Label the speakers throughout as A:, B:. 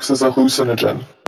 A: acts as a hallucinogen.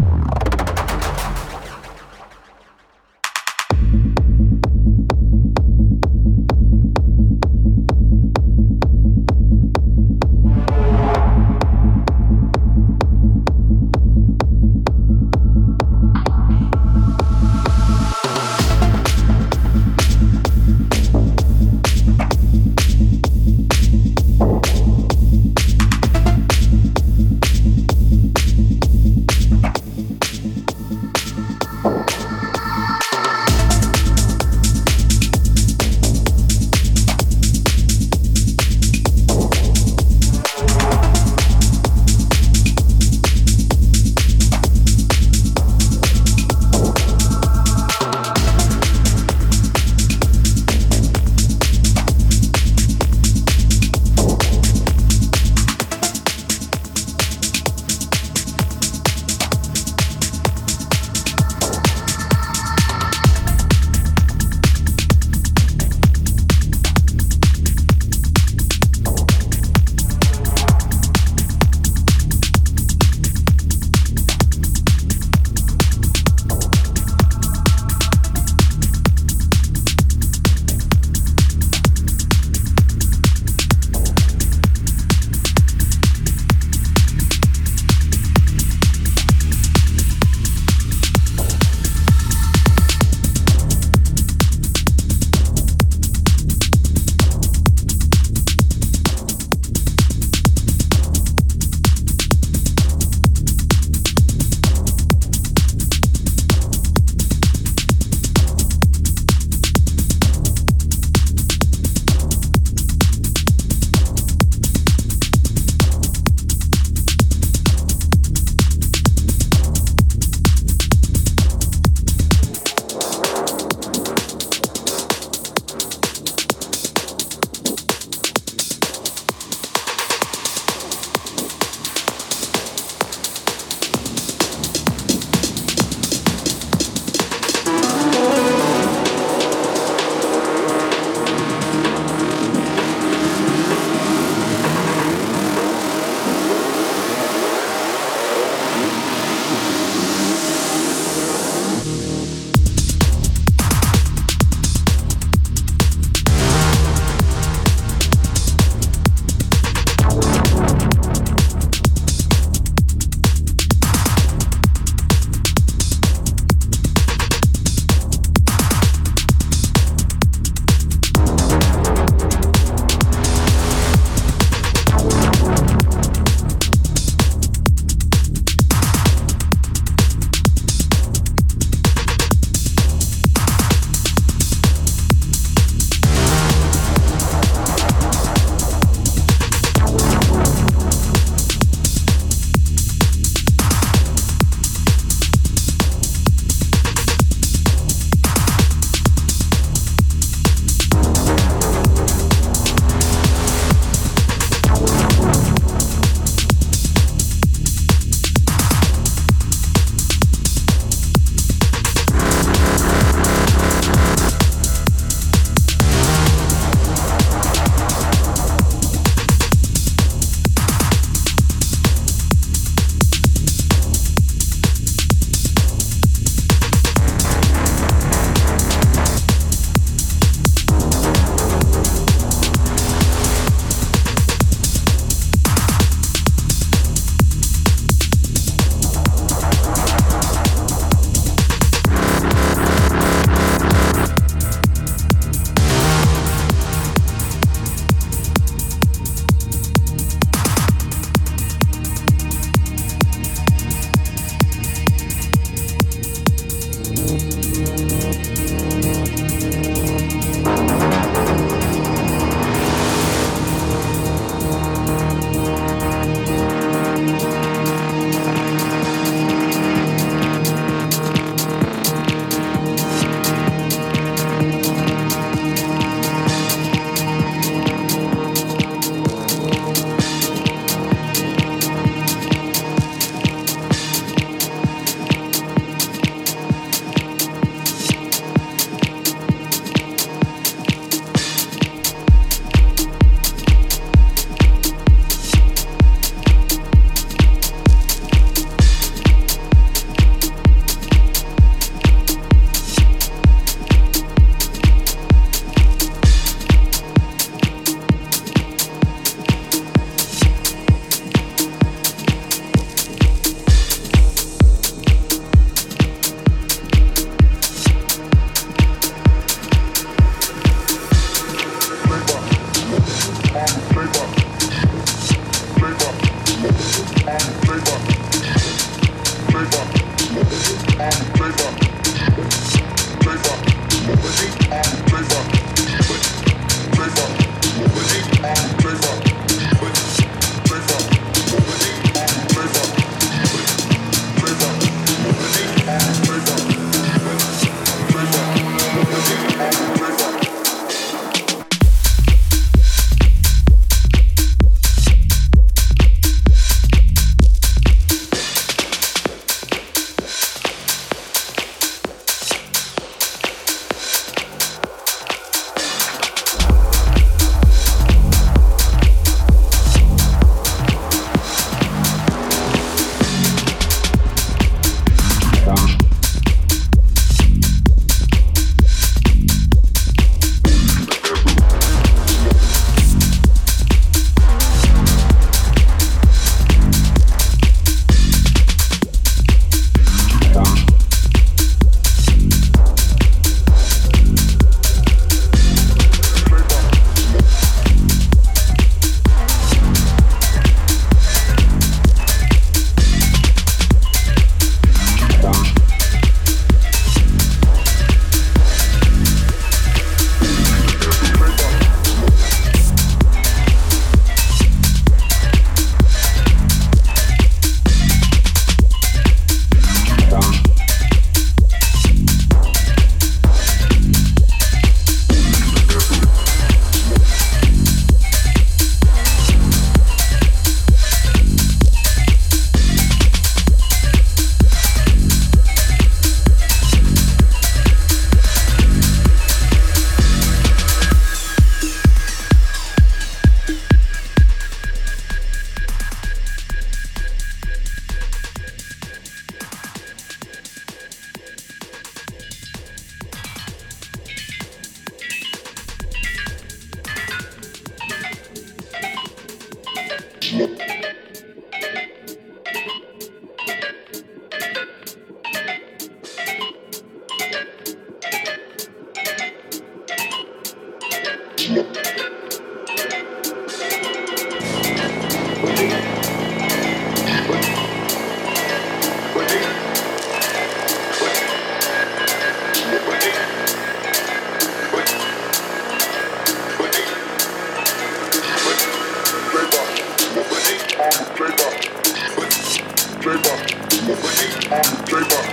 B: Trayvon,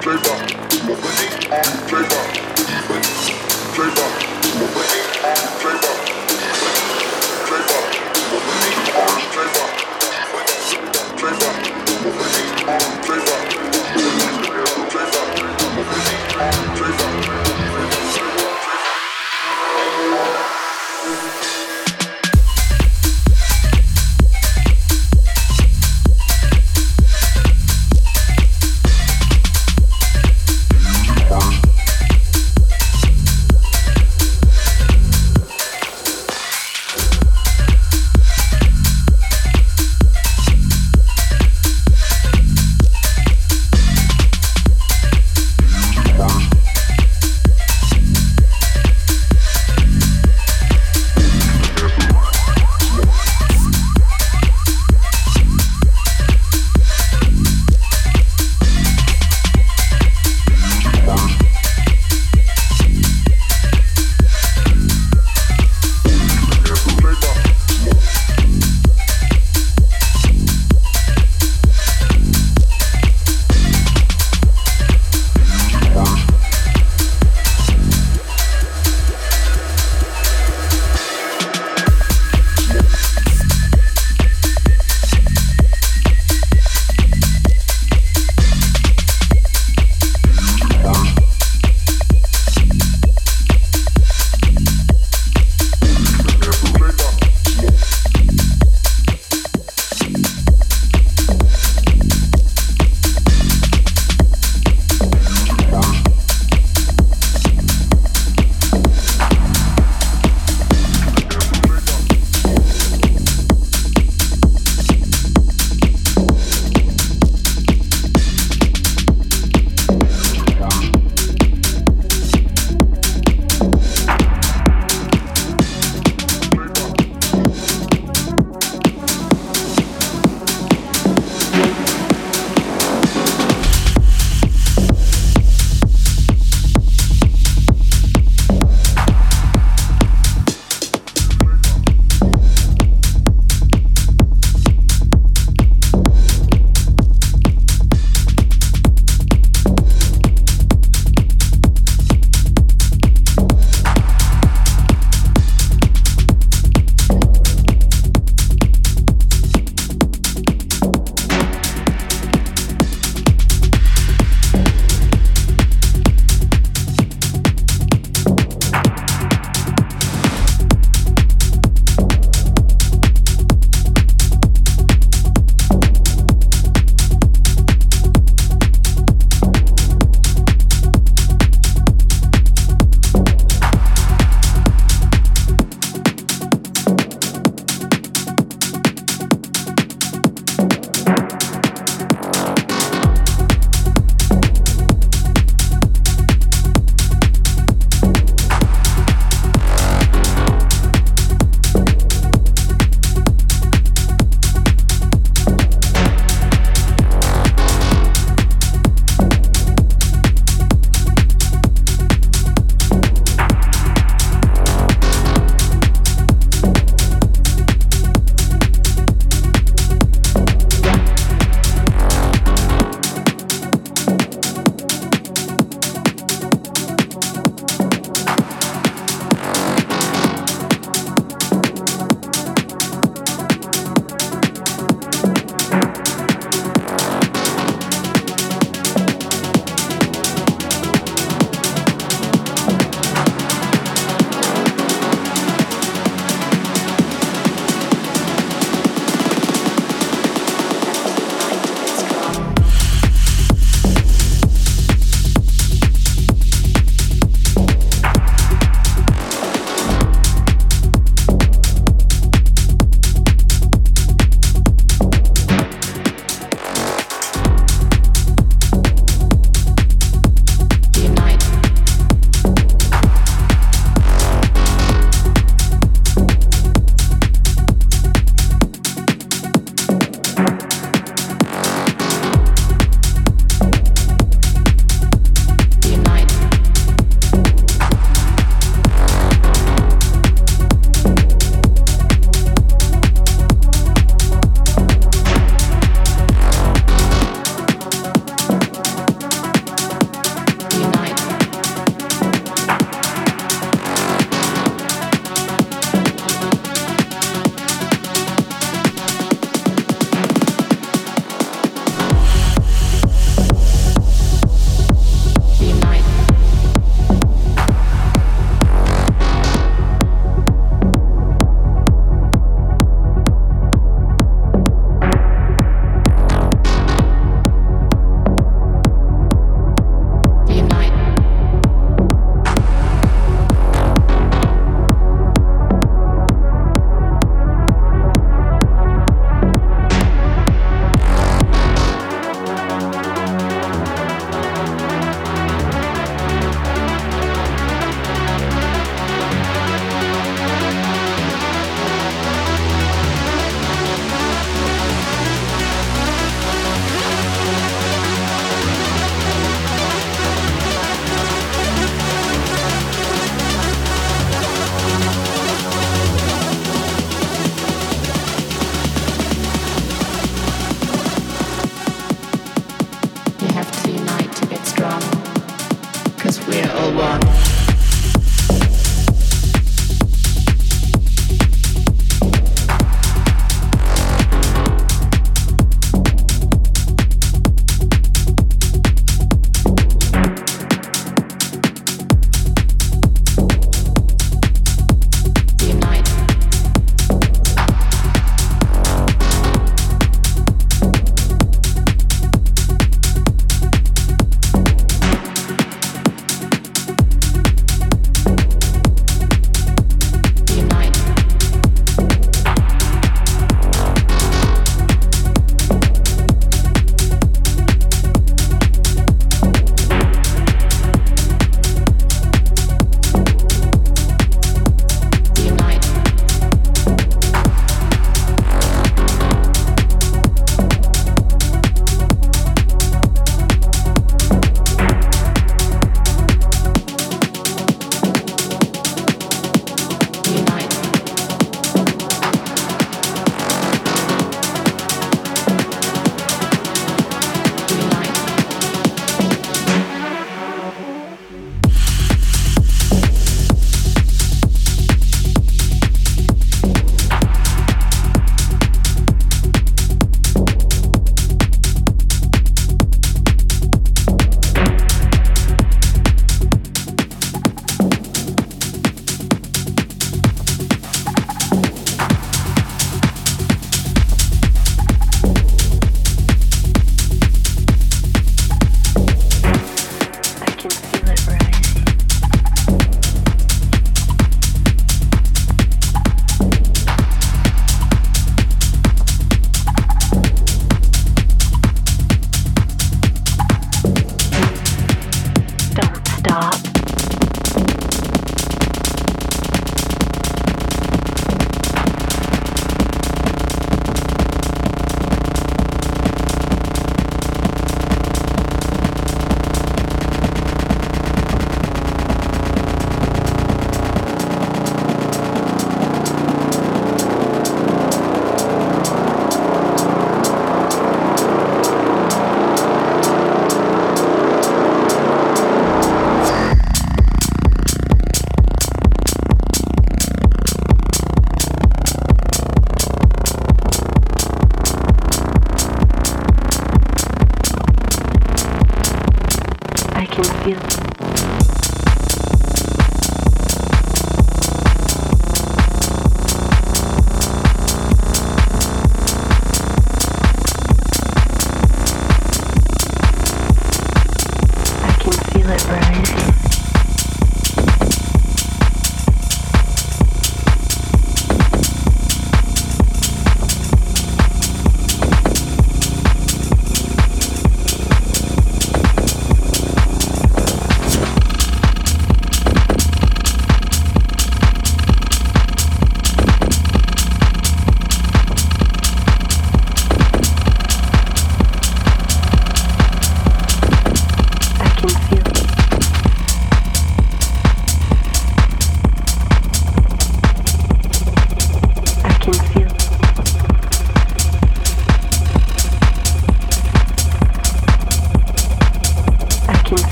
B: Trayvon,